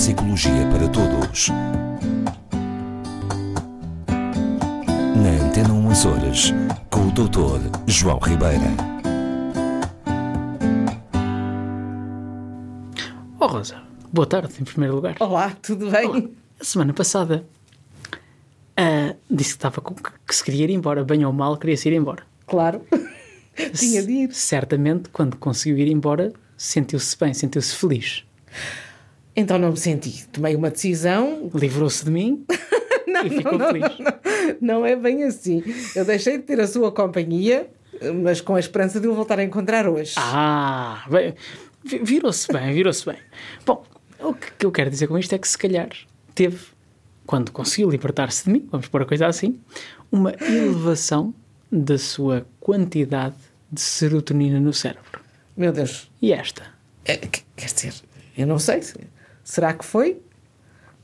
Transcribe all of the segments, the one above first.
psicologia para todos. Na Antena 1 Açores, com o Dr. João Ribeira. Oh Rosa, boa tarde em primeiro lugar. Olá, tudo bem? A semana passada ah, disse que, estava com- que se queria ir embora, bem ou mal, queria-se ir embora. Claro. Tinha de ir. Certamente, quando conseguiu ir embora, sentiu-se bem, sentiu-se feliz. Então não me senti. Tomei uma decisão. Livrou-se de mim e ficou feliz. Não é bem assim. Eu deixei de ter a sua companhia, mas com a esperança de o voltar a encontrar hoje. Ah, bem, vi- virou-se bem, virou-se bem. Bom, o que eu quero dizer com isto é que se calhar teve, quando conseguiu libertar-se de mim, vamos pôr a coisa assim, uma elevação da sua quantidade de serotonina no cérebro. Meu Deus. E esta? É, que- quer dizer, eu não sei. Será que foi?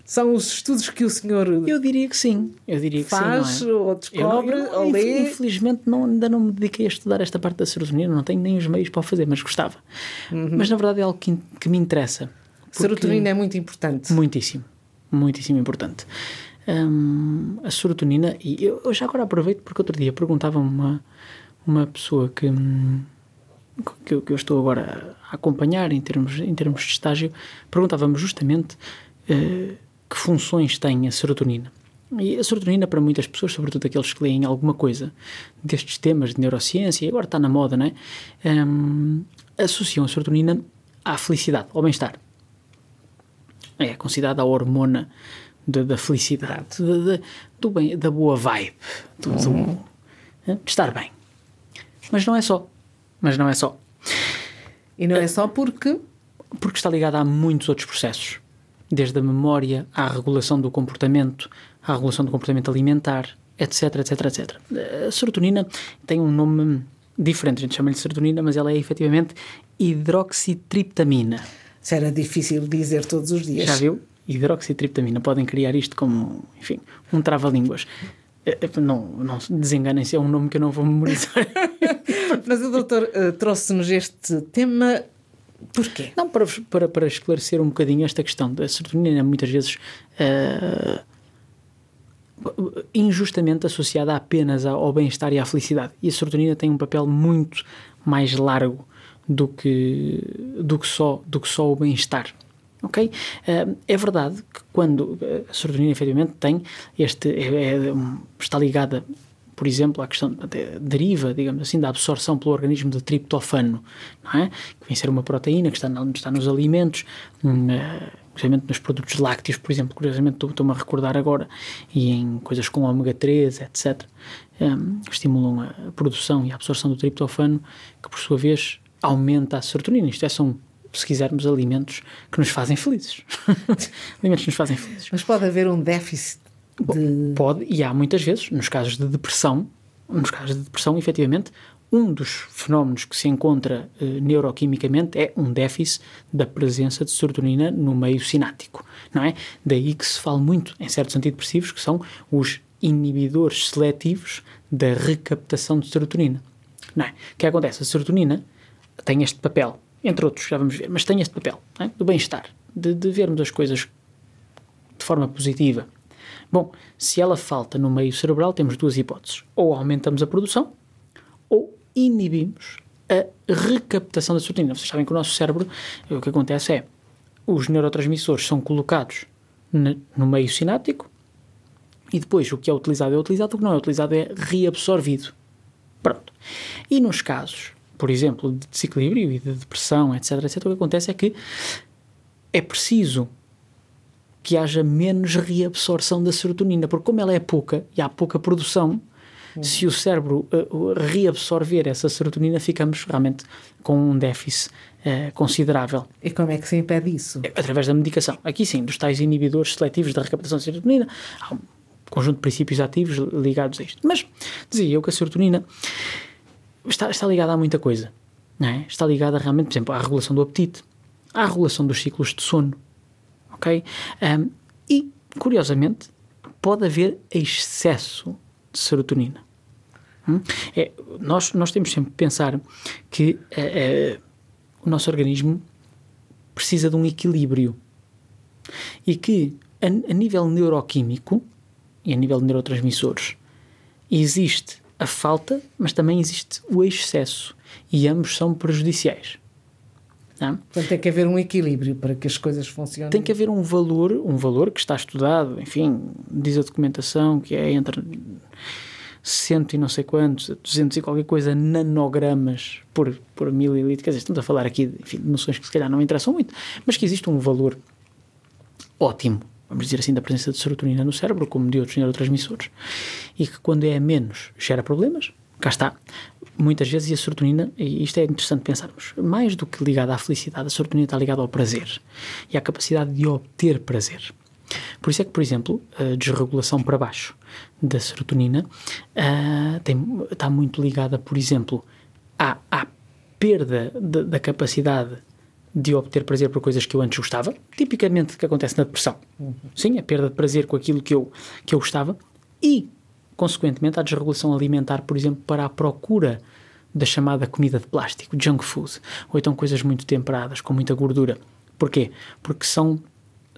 São os estudos que o senhor Eu diria que sim. Eu diria que faz sim. É? ou Eu descobre não- eu, ou lê? Infelizmente não, ainda não me dediquei a estudar esta parte da serotonina, não tenho nem os meios para o fazer, mas gostava. Mas na verdade é algo que, que me interessa. Serotonina é muito importante. Muitíssimo, muitíssimo importante. Hum, a serotonina, e eu, eu já agora aproveito porque outro dia perguntava-me uma, uma pessoa que, hum, que, eu, que eu estou agora a acompanhar em termos, em termos de estágio, perguntava-me justamente eh, que funções tem a serotonina. E a serotonina, para muitas pessoas, sobretudo aqueles que leem alguma coisa destes temas de neurociência, e agora está na moda, não é? Hum, associam a serotonina à felicidade, ao bem-estar é considerada a hormona da, da felicidade, da, da- do bem, da boa vibe, do, do- de estar bem. Mas não é só. Mas não é só. E não é só porque Porque está ligada a muitos outros processos. Desde a memória à regulação do comportamento, à regulação do comportamento alimentar, etc, etc, etc. A serotonina tem um nome diferente, a gente chama-lhe serotonina, mas ela é efetivamente hidroxitriptamina. isso era difícil dizer todos os dias. Já viu? Hidroxitriptamina. Podem criar isto como, enfim, um trava-línguas. Eh, eh, Não, não se desenganem-se, é um nome que eu não vou memorizar. Mas o doutor eh, trouxe-nos este tema porquê? não, para, para, para esclarecer um bocadinho esta questão. A serotonina é muitas vezes eh, injustamente associada apenas ao bem-estar e à felicidade. E a serotonina tem um papel muito mais largo do que, do que, só, do que só o bem-estar. Ok? Eh, é verdade que quando eh, a serotonina efetivamente tem este. é- é está ligada, por exemplo, à questão. até deriva, digamos assim, da absorção pelo organismo de triptofano, é? Que vem ser uma proteína que está, na- está nos alimentos, hum, eh, nos produtos lácteos, por exemplo, curiosamente estou- estou-me a recordar agora, e em coisas com ômega 3, etc., hum, estimulam a produção e a absorção do triptofano, que por sua vez aumenta a serotonina. Isto é, são, se quisermos, alimentos que nos fazem felizes. alimentos que nos fazem felizes. Mas pode haver um déficit de. Pode, e há muitas vezes, nos casos de depressão, nos casos de depressão, efetivamente, um dos fenómenos que se encontra eh, neuroquimicamente é um déficit da presença de serotonina no meio sináptico, não é? Daí que se fala muito em certos antidepressivos que são os inibidores seletivos da recaptação de serotonina, não é? O que acontece? A serotonina tem este papel, entre outros, já vamos ver, mas tem este papel, é? do bem-estar, de, de vermos as coisas de forma positiva. Bom, se ela falta no meio cerebral, temos duas hipóteses. Ou aumentamos a produção, ou inibimos a recaptação da serotonina. Vocês sabem que o nosso cérebro, o que acontece é, os neurotransmissores são colocados no meio sináptico e depois o que é utilizado é utilizado, o que não é utilizado é reabsorvido. Pronto. E nos casos, por exemplo, de desequilíbrio e de depressão, etc., etc., o que acontece é que é preciso que haja menos reabsorção da serotonina, porque como ela é pouca e há pouca produção, se o cérebro uh, reabsorver essa serotonina, ficamos realmente com um déficit uh, considerável E como é que se impede isso? através da medicação. Aqui sim, dos tais inibidores seletivos da recaptação de serotonina, há um conjunto de princípios ativos ligados a isto. Mas dizia eu que a serotonina está, está ligada a muita coisa. Não é? Está ligada realmente, por exemplo, à regulação do apetite, à regulação dos ciclos de sono. Ok? Ahm, e, curiosamente, pode haver excesso de serotonina. Hum? É, nós, nós temos sempre que pensar que eh, o nosso organismo precisa de um equilíbrio. E que, a, a nível neuroquímico e a nível de neurotransmissores, existe a falta, mas também existe o excesso. E ambos são prejudiciais. Não? Portanto, tem que haver um equilíbrio para que as coisas funcionem. Tem que haver um valor, um valor que está estudado, enfim, diz a documentação que é entre cento e não sei quantos, 200 e qualquer coisa nanogramas por, por mililitro. Quer dizer, estamos a falar aqui enfim, de noções que se calhar não interessam muito, mas que existe um valor ótimo, vamos dizer assim, da presença de serotonina no cérebro, como de outros neurotransmissores, e que quando é menos gera problemas. Cá está. Muitas vezes, a serotonina, e isto é interessante pensarmos, mais do que ligada à felicidade, a serotonina está ligada ao prazer e à capacidade de obter prazer. Por isso é que, por exemplo, a desregulação para baixo da serotonina uh, tem, está muito ligada, por exemplo, à, à perda de, da capacidade de obter prazer por coisas que eu antes gostava, tipicamente o que acontece na depressão. Sim, a perda de prazer com aquilo que eu, que eu gostava e, consequentemente, a desregulação alimentar, por exemplo, para a procura da chamada comida de plástico, junk food, ou então coisas muito temperadas, com muita gordura. Porquê? Porque são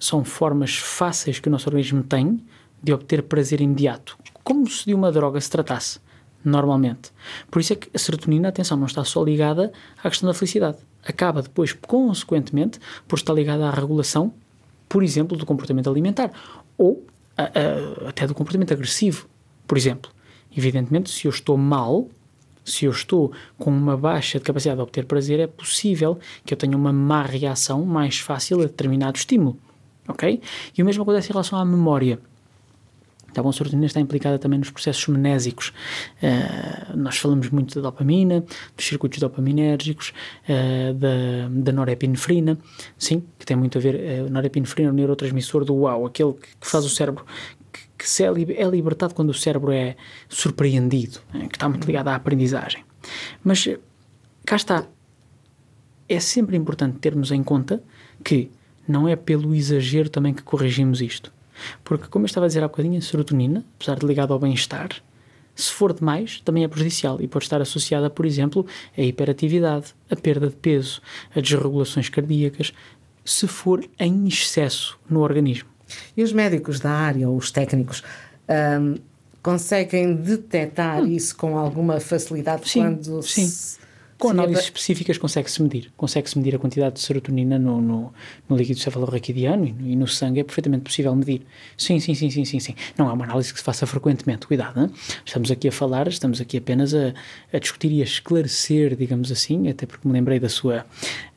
são formas fáceis que o nosso organismo tem de obter prazer imediato, como se de uma droga se tratasse, normalmente. Por isso é que a serotonina, atenção, não está só ligada à questão da felicidade. Acaba depois, consequentemente, por estar ligada à regulação, por exemplo, do comportamento alimentar ou a, a, até do comportamento agressivo, por exemplo. Evidentemente, se eu estou mal, se eu estou com uma baixa de capacidade de obter prazer, é possível que eu tenha uma má reação mais fácil a determinado estímulo ok? E o mesmo acontece em relação à memória. Então, a serotonina está implicada também nos processos mnésicos. Uh, nós falamos muito da dopamina, dos circuitos dopaminérgicos, uh, da, da norepinefrina, sim, que tem muito a ver. Uh, norepinefrina é o neurotransmissor do uau, aquele que, que faz o cérebro que, que é, é, libertado quando o cérebro é surpreendido, que está muito ligado à aprendizagem. Mas cá está. É sempre importante termos em conta que não é pelo exagero também que corrigimos isto. Porque, como eu estava a dizer há bocadinho, a serotonina, apesar de ligada ao bem-estar, se for demais, também é prejudicial e pode estar associada, por exemplo, à hiperatividade, à perda de peso, a desregulações cardíacas, se for em excesso no organismo. E os médicos da área, ou os técnicos, hum, conseguem detectar hum. isso com alguma facilidade sim, quando sim. Se com análises específicas consegue-se medir. Consegue-se medir a quantidade de serotonina no, no, no líquido cefalorraquidiano e no, e no sangue, é perfeitamente possível medir. Sim, sim, sim, sim, sim, sim. Não é uma análise que se faça frequentemente, cuidado. Hein? Estamos aqui a falar, estamos aqui apenas a, a discutir e a esclarecer, digamos assim, até porque me lembrei da sua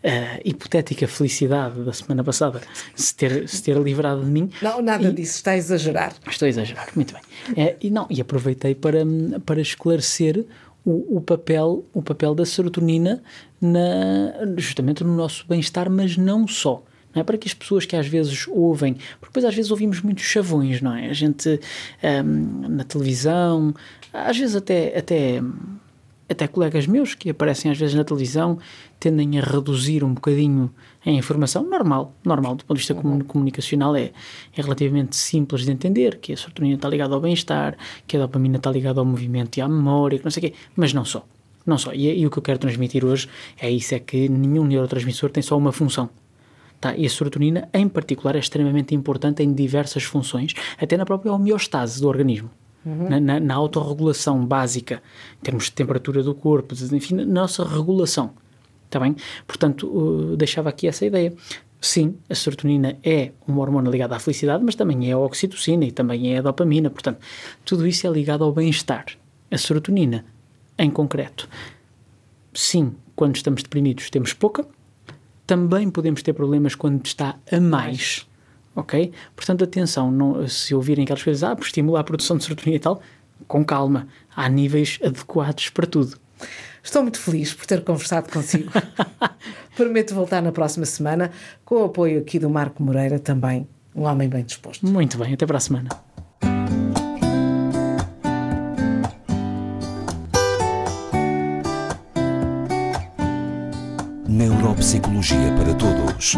uh, hipotética felicidade da semana passada, se ter, se ter livrado de mim. Não, nada e, disso, está a exagerar. Estou a exagerar, muito bem. É, e, não, e aproveitei para, para esclarecer o, o, papel, o papel da serotonina na, justamente no nosso bem-estar, mas não só. Não é para que as pessoas que às vezes ouvem, porque depois às vezes ouvimos muitos chavões, não é? A gente um, na televisão, às vezes até, até até colegas meus que aparecem às vezes na televisão tendem a reduzir um bocadinho a informação, normal, normal, do ponto de vista uhum. comunicacional é, é relativamente simples de entender, que a serotonina está ligada ao bem-estar, que a dopamina está ligada ao movimento e à memória, que não sei o quê, mas não só, não só, e, e o que eu quero transmitir hoje é isso, é que nenhum neurotransmissor tem só uma função, Tá? E a serotonina, em particular, é extremamente importante em diversas funções, até na própria homeostase do organismo uhum. na, na, na autorregulação básica, em termos de temperatura do corpo, enfim, na nossa regulação. Está bem? Portanto, uh, deixava aqui essa ideia. Sim, a serotonina é uma hormona ligada à felicidade, mas também é a oxitocina e também é a dopamina. Portanto, tudo isso é ligado ao bem-estar. A serotonina, em concreto, sim, quando estamos deprimidos temos pouca, também podemos ter problemas quando está a mais ok? Portanto, atenção, não, se ouvirem aquelas coisas, ah, por estimular a produção de serotonina e tal, com calma, há níveis adequados para tudo. Estou muito feliz por ter conversado consigo. Prometo voltar na próxima semana com o apoio aqui do Marco Moreira, também um homem bem disposto. Muito bem, até para a semana. Neuropsicologia para Todos